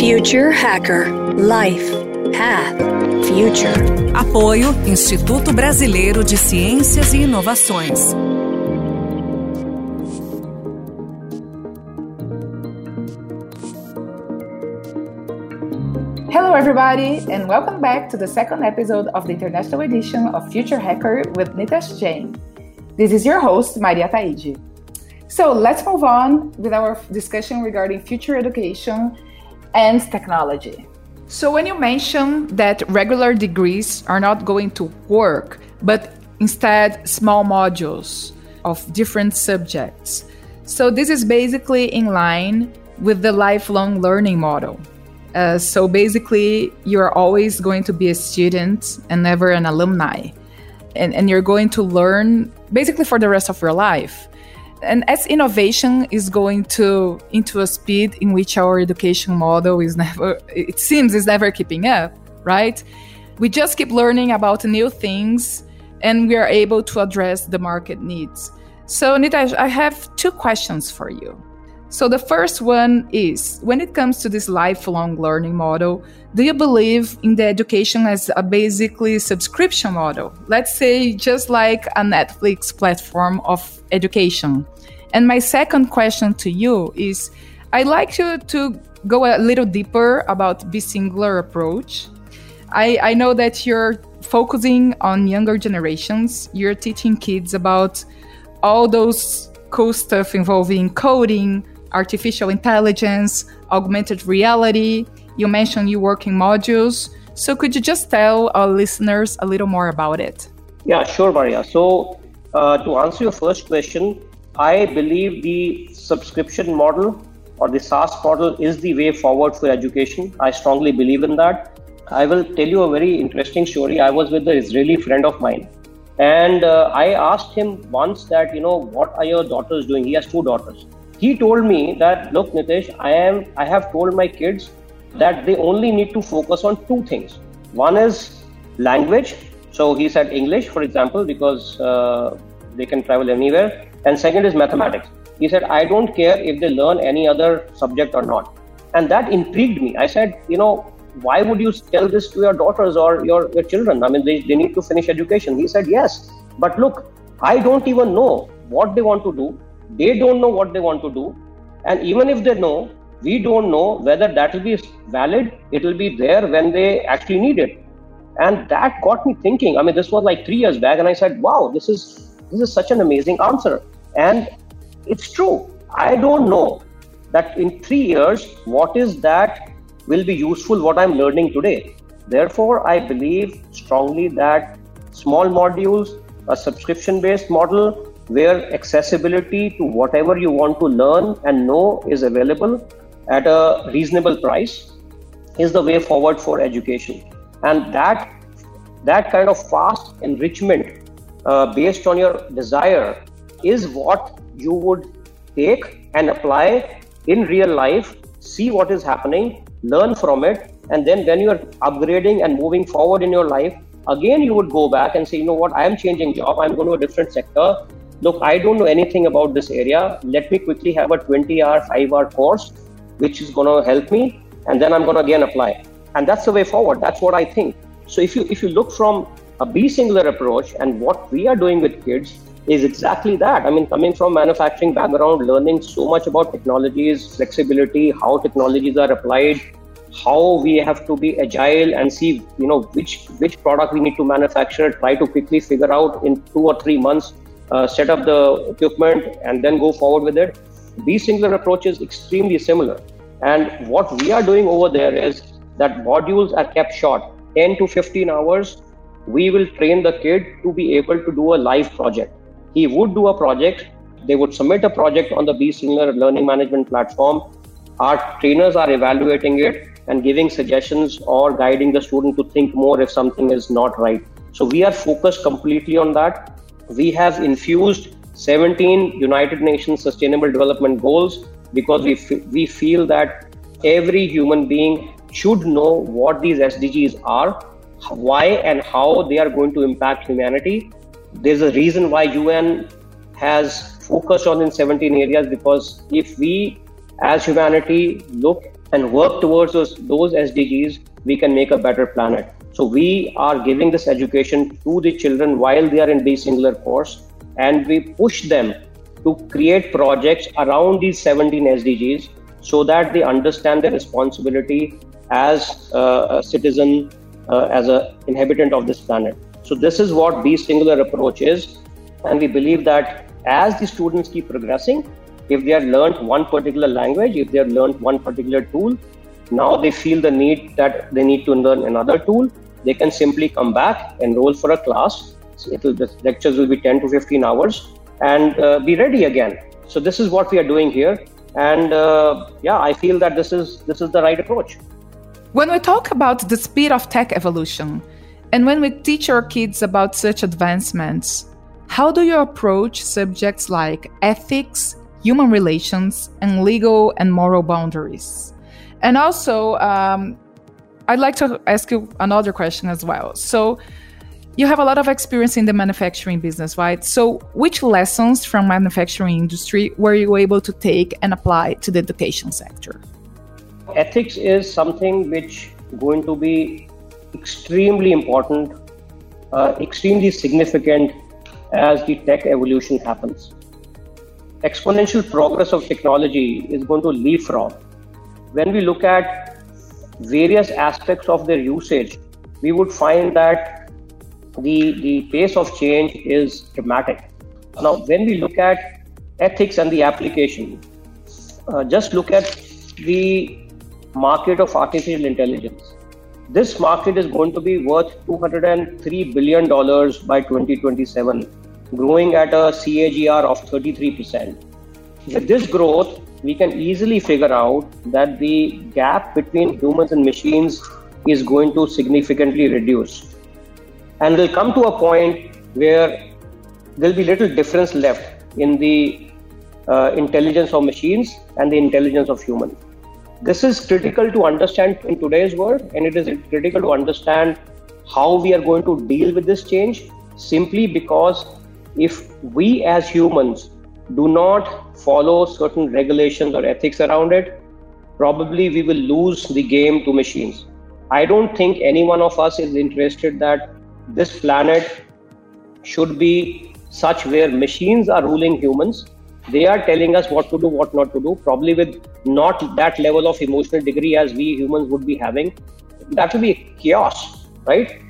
Future Hacker Life Path Future. Apoio Instituto Brasileiro de Ciências e Inovações. Hello, everybody, and welcome back to the second episode of the international edition of Future Hacker with Nitesh Jain. This is your host, Maria Taiji. So let's move on with our discussion regarding future education and technology. So, when you mention that regular degrees are not going to work, but instead small modules of different subjects, so this is basically in line with the lifelong learning model. Uh, so, basically, you're always going to be a student and never an alumni. And, and you're going to learn basically for the rest of your life and as innovation is going to into a speed in which our education model is never it seems is never keeping up right? We just keep learning about new things and we are able to address the market needs. So nitesh i have two questions for you so the first one is when it comes to this lifelong learning model do you believe in the education as a basically subscription model let's say just like a netflix platform of education. And my second question to you is I'd like you to go a little deeper about BeSingular approach. I, I know that you're focusing on younger generations. You're teaching kids about all those cool stuff involving coding, artificial intelligence, augmented reality. You mentioned you work in modules. So could you just tell our listeners a little more about it? Yeah, sure, Maria. So uh, to answer your first question, I believe the subscription model or the SaaS model is the way forward for education. I strongly believe in that. I will tell you a very interesting story. I was with an Israeli friend of mine, and uh, I asked him once that, you know, what are your daughters doing? He has two daughters. He told me that, look, Nitesh, I am. I have told my kids that they only need to focus on two things. One is language so he said English, for example, because uh, they can travel anywhere. And second is mathematics. He said, I don't care if they learn any other subject or not. And that intrigued me. I said, you know, why would you tell this to your daughters or your, your children? I mean, they, they need to finish education. He said, yes. But look, I don't even know what they want to do. They don't know what they want to do. And even if they know, we don't know whether that will be valid. It will be there when they actually need it. And that got me thinking. I mean this was like 3 years back and i said wow this is this is such an amazing answer. And it's true. I don't know that in 3 years what is that will be useful what i'm learning today. Therefore i believe strongly that small modules a subscription based model where accessibility to whatever you want to learn and know is available at a reasonable price is the way forward for education. And that that kind of fast enrichment uh, based on your desire is what you would take and apply in real life see what is happening learn from it and then when you're upgrading and moving forward in your life again you would go back and say you know what? I am changing job. I'm going to a different sector look i don't know anything about this area. Let me quickly have a 20 hour 5 hour course which is going to help me and then i'm going to again apply. And that's the way forward. That's what i think. So if you if you look from a BeSingular approach and what we are doing with kids is exactly that. I mean coming from manufacturing background learning so much about technologies flexibility how technologies are applied how we have to be agile and see you know which which product we need to manufacture try to quickly figure out in two or three months uh, set up the equipment and then go forward with it. BeSingular approach is extremely similar. And what we are doing over there is that modules are kept short. 10 to 15 hours we will train the kid to be able to do a live project. He would do a project. They would submit a project on the BeSingular learning management platform. Our trainers are evaluating it and giving suggestions or guiding the student to think more if something is not right. So we are focused completely on that we have infused 17 united nations sustainable development goals because we, f- we feel that every human being should know what these SDGs are, why and how they are going to impact humanity. There's a reason why UN has focused on in 17 areas because if we as humanity look and work towards those, those SDGs, we can make a better planet. So we are giving this education to the children while they are in the singular course, and we push them to create projects around these 17 SDGs so that they understand their responsibility as a citizen, uh, as an inhabitant of this planet. So this is what the singular approach is, and we believe that as the students keep progressing, if they have learned one particular language, if they have learned one particular tool, now they feel the need that they need to learn another tool. They can simply come back, enroll for a class. Will, the lectures will be 10 to 15 hours and uh, be ready again. So this is what we are doing here, and uh, yeah, I feel that this is this is the right approach. When we talk about the speed of tech evolution, and when we teach our kids about such advancements, how do you approach subjects like ethics, human relations, and legal and moral boundaries? And also, um, I'd like to ask you another question as well. So, you have a lot of experience in the manufacturing business, right? So, which lessons from manufacturing industry were you able to take and apply to the education sector? Ethics is something which going to be extremely important, uh, extremely significant as the tech evolution happens. Exponential progress of technology is going to leapfrog. When we look at various aspects of their usage, we would find that the, the pace of change is dramatic. Now, when we look at ethics and the application, uh, just look at the market of artificial intelligence. This market is going to be worth $203 billion by 2027, growing at a CAGR of 33%. With this growth, we can easily figure out that the gap between humans and machines is going to significantly reduce and we'll come to a point where there'll be little difference left in the uh, intelligence of machines and the intelligence of humans. This is critical to understand in today's world, and it is critical to understand how we are going to deal with this change simply because if we as humans do not follow certain regulations or ethics around it, probably we will lose the game to machines. I don't think any one of us is interested that this planet should be such where machines are ruling humans. They are telling us what to do what not to do probably with not that level of emotional degree as we humans would be having. That will be chaos right?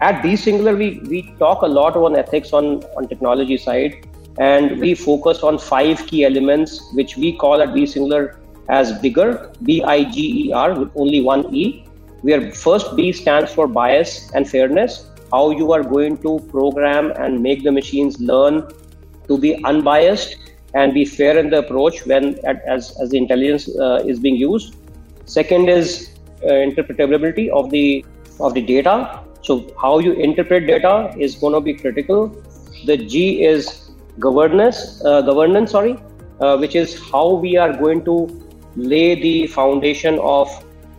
At singular we we talk a lot on ethics on on technology side and we focus on five key elements which we call at BeSingular as bigger b-i-g-e-r with only one e where first b stands for bias and fairness how you are going to program and make the machines learn to be unbiased and be fair in the approach when as, as the intelligence uh, is being used. Second is uh, interpretability of the of the data. So how you interpret data is going to be critical. The g is governance uh, governance sorry uh, which is how we are going to lay the foundation of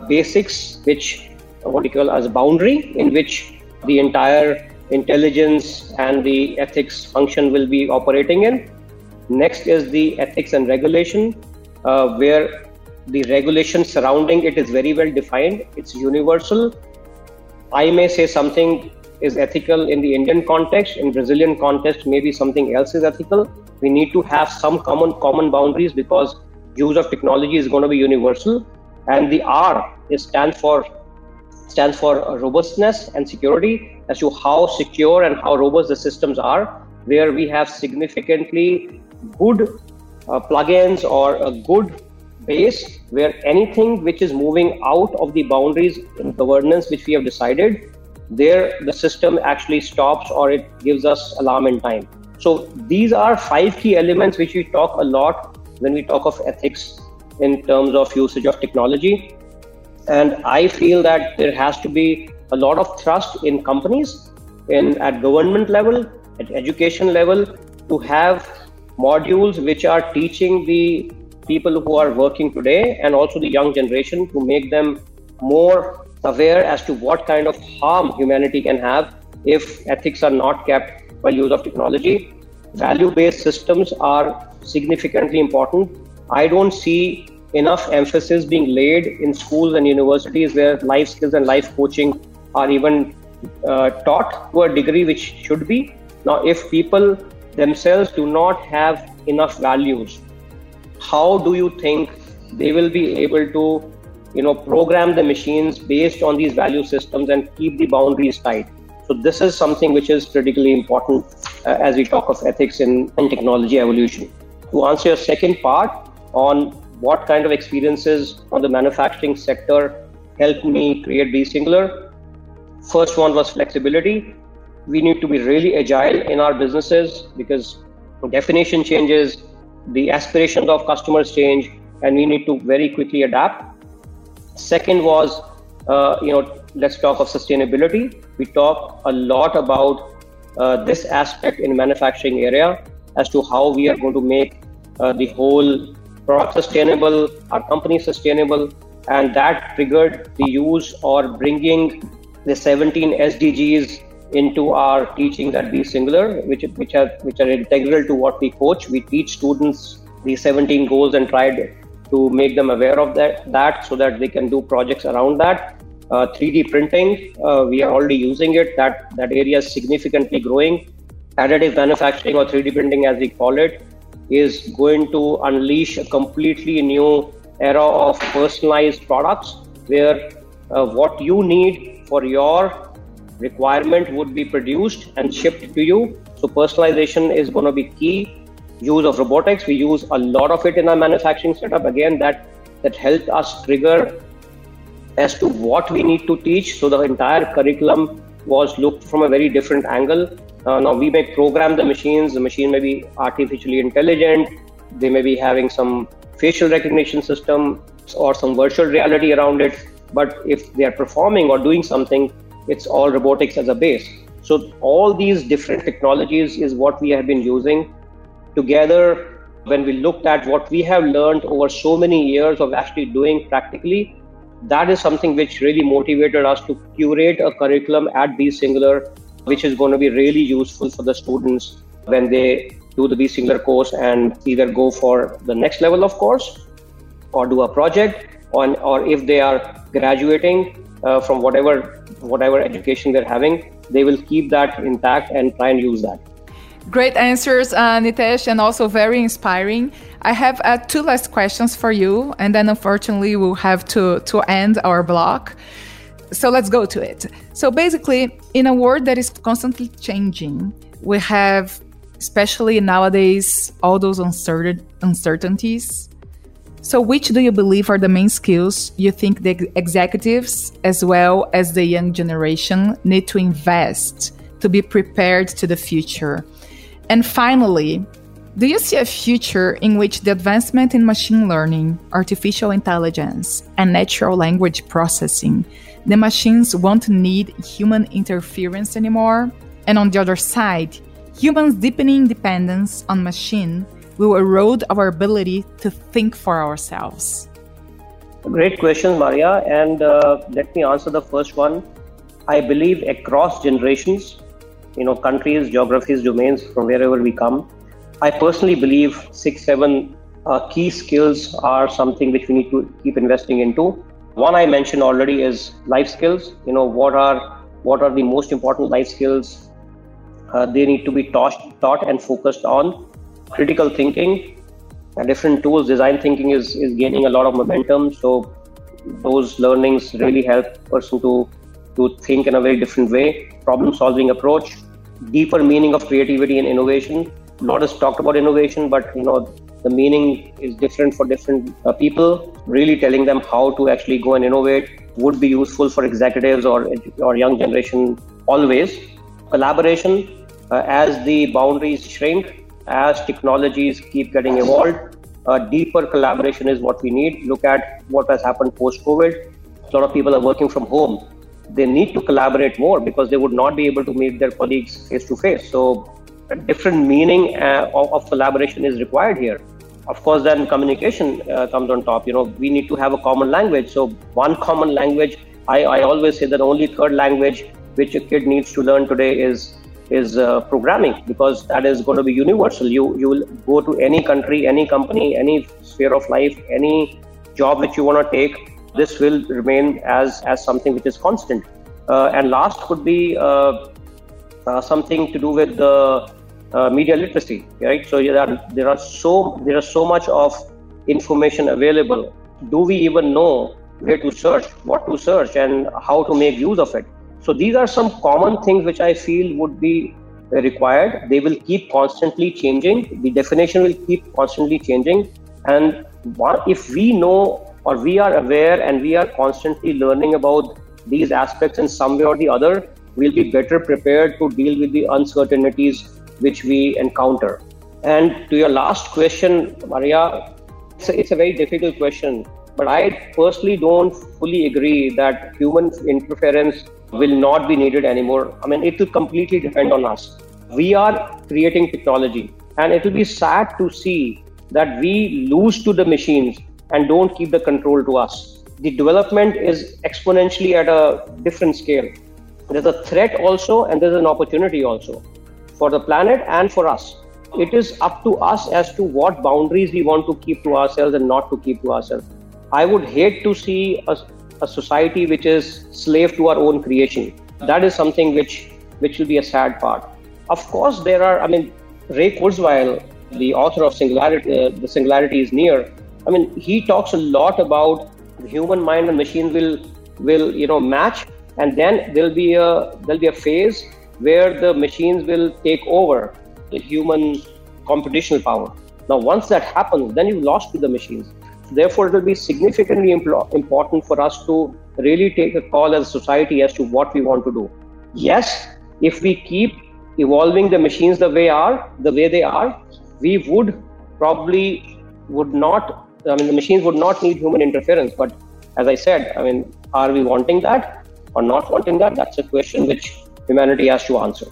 basics which what you call as boundary in which the entire intelligence and the ethics function will be operating in. Next is the ethics and regulation, uh, where the regulation surrounding it is very well defined. It's universal. I may say something is ethical in the Indian context. In Brazilian context, maybe something else is ethical. We need to have some common common boundaries because use of technology is going to be universal. And the R is stands for stands for robustness and security as to how secure and how robust the systems are, where we have significantly good uh, plugins or a good base where anything which is moving out of the boundaries in governance which we have decided, there the system actually stops or it gives us alarm in time. So these are five key elements which we talk a lot when we talk of ethics in terms of usage of technology. And I feel that there has to be a lot of trust in companies, in at government level, at education level, to have modules which are teaching the people who are working today and also the young generation to make them more aware as to what kind of harm humanity can have if ethics are not kept by use of technology. Value based systems are significantly important. I don't see enough emphasis being laid in schools and universities where life skills and life coaching are even uh, taught to a degree which should be. Now, if people themselves do not have enough values, how do you think they will be able to, you know, program the machines based on these value systems and keep the boundaries tight? So this is something which is critically important uh, as we talk of ethics in, in technology evolution. To answer your second part on what kind of experiences on the manufacturing sector helped me create BeSingular, First one was flexibility. We need to be really agile in our businesses because definition changes, the aspirations of customers change, and we need to very quickly adapt. Second was, uh, you know, let's talk of sustainability. We talk a lot about uh, this aspect in manufacturing area as to how we are going to make uh, the whole product sustainable, our company sustainable, and that triggered the use or bringing the 17 SDGs into our teaching at BeSingular, which which are which are integral to what we coach. We teach students the 17 goals and tried to make them aware of that that so that they can do projects around that. Uh, 3D printing, uh, we are already using it. That that area is significantly growing. Additive manufacturing or 3D printing, as we call it, is going to unleash a completely new era of personalized products where uh, what you need for your requirement would be produced and shipped to you. So personalization is going to be key. Use of robotics, we use a lot of it in our manufacturing setup. Again, that that helped us trigger as to what we need to teach. So the entire curriculum was looked from a very different angle. Uh, now we may program the machines. The machine may be artificially intelligent. They may be having some facial recognition system or some virtual reality around it but if they are performing or doing something, it's all robotics as a base. So all these different technologies is what we have been using together. When we looked at what we have learned over so many years of actually doing practically, that is something which really motivated us to curate a curriculum at BeSingular, which is going to be really useful for the students when they do the BeSingular course and either go for the next level of course or do a project on, or if they are graduating uh, from whatever whatever education they're having, they will keep that intact and try and use that. Great answers, uh, Nitesh, and also very inspiring. I have uh, two last questions for you, and then unfortunately we'll have to to end our block. So let's go to it. So basically, in a world that is constantly changing, we have, especially nowadays, all those uncertain uncertainties so, which do you believe are the main skills you think the executives, as well as the young generation, need to invest to be prepared to the future? And finally, do you see a future in which the advancement in machine learning, artificial intelligence, and natural language processing, the machines won't need human interference anymore? And on the other side, humans' deepening dependence on machine will erode our ability to think for ourselves? Great question, Maria. And uh, let me answer the first one. I believe across generations, you know, countries, geographies, domains, from wherever we come, I personally believe six, seven uh, key skills are something which we need to keep investing into. One I mentioned already is life skills. You know, what are what are the most important life skills? Uh, they need to be taught, taught and focused on critical thinking, different tools. Design thinking is, is gaining a lot of momentum. So those learnings really help person to to think in a very different way. Problem solving approach, deeper meaning of creativity and innovation. A lot talked about innovation, but you know the meaning is different for different uh, people. Really telling them how to actually go and innovate would be useful for executives or or young generation always. Collaboration uh, as the boundaries shrink as technologies keep getting evolved, a deeper collaboration is what we need. Look at what has happened post COVID. A lot of people are working from home. They need to collaborate more because they would not be able to meet their colleagues face to face. So, a different meaning uh, of, of, collaboration is required here. Of course, then communication uh, comes on top. You know, we need to have a common language. So, one common language. I, I always say that only third language which a kid needs to learn today is is uh, programming because that is going to be universal. You you will go to any country, any company, any sphere of life, any job which you want to take, this will remain as, as something which is constant. Uh, and last could be uh, uh, something to do with the uh, media literacy, right? So there are, there are so there are so much of information available. Do we even know where to search, what to search, and how to make use of it? So these are some common things which I feel would be required. They will keep constantly changing. The definition will keep constantly changing. And what, if we know or we are aware and we are constantly learning about these aspects in some way or the other, we'll be better prepared to deal with the uncertainties which we encounter. And to your last question, Maria, it's a, it's a very difficult question, but I personally don't fully agree that human interference will not be needed anymore. I mean, it will completely depend on us. We are creating technology, and it will be sad to see that we lose to the machines and don't keep the control to us. The development is exponentially at a different scale. There's a threat also, and there's an opportunity also for the planet and for us. It is up to us as to what boundaries we want to keep to ourselves and not to keep to ourselves. I would hate to see a, a society which is slave to our own creation. That is something which which will be a sad part. Of course, there are. I mean, Ray Kurzweil, the author of Singularity, uh, the Singularity is Near. I mean, he talks a lot about the human mind and machine will will you know match, and then there'll be a there'll be a phase where the machines will take over the human computational power. Now, once that happens, then you've lost to the machines. Therefore, it will be significantly impl- important for us to really take a call as a society as to what we want to do. Yes, if we keep evolving the machines the way are the way they are, we would probably would not. I mean, the machines would not need human interference. But as I said, I mean, are we wanting that or not wanting that? That's a question which humanity has to answer.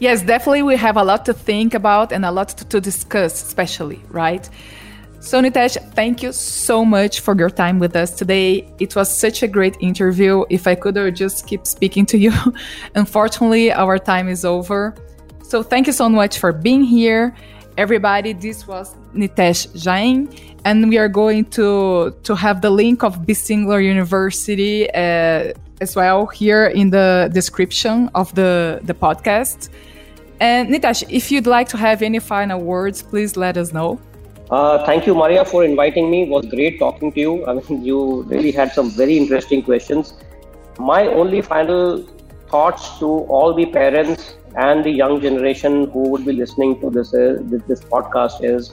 Yes, definitely. We have a lot to think about and a lot to, to discuss, especially, right? So, Nitesh, thank you so much for your time with us today. It was such a great interview. If I could, would just keep speaking to you. Unfortunately, our time is over. So, thank you so much for being here. Everybody, this was Nitesh Jain, and we are going to, to have the link of BeSingular University uh, as well here in the description of the, the podcast. And Nitesh, if you'd like to have any final words, please let us know. Uh, thank you, Maria, for inviting me. It was great talking to you. I mean, you really had some very interesting questions. My only final thoughts to all the parents and the young generation who would be listening to this uh, this podcast is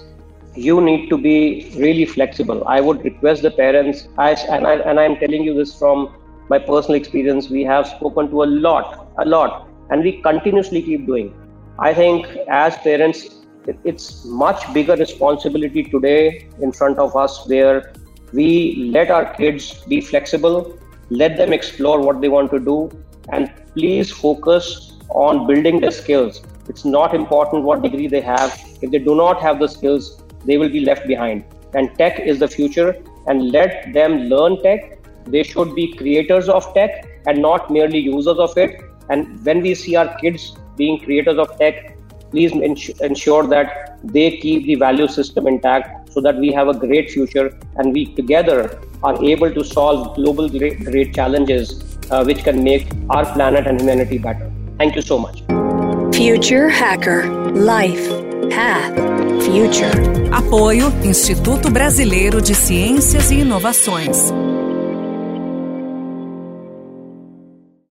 you need to be really flexible. I would request the parents, I, and, I, and I'm telling you this from my personal experience, we have spoken to a lot, a lot, and we continuously keep doing. I think as parents, it's much bigger responsibility today in front of us where we let our kids be flexible, let them explore what they want to do, and please focus on building their skills. It's not important what degree they have. If they do not have the skills, they will be left behind. And tech is the future, and let them learn tech. They should be creators of tech and not merely users of it. And when we see our kids being creators of tech, please ensure that they keep the value system intact so that we have a great future and we together are able to solve global great, challenges uh, which can make our planet and humanity better. Thank you so much. Future Hacker Life Path Future. Apoio Instituto Brasileiro de Ciências e Inovações.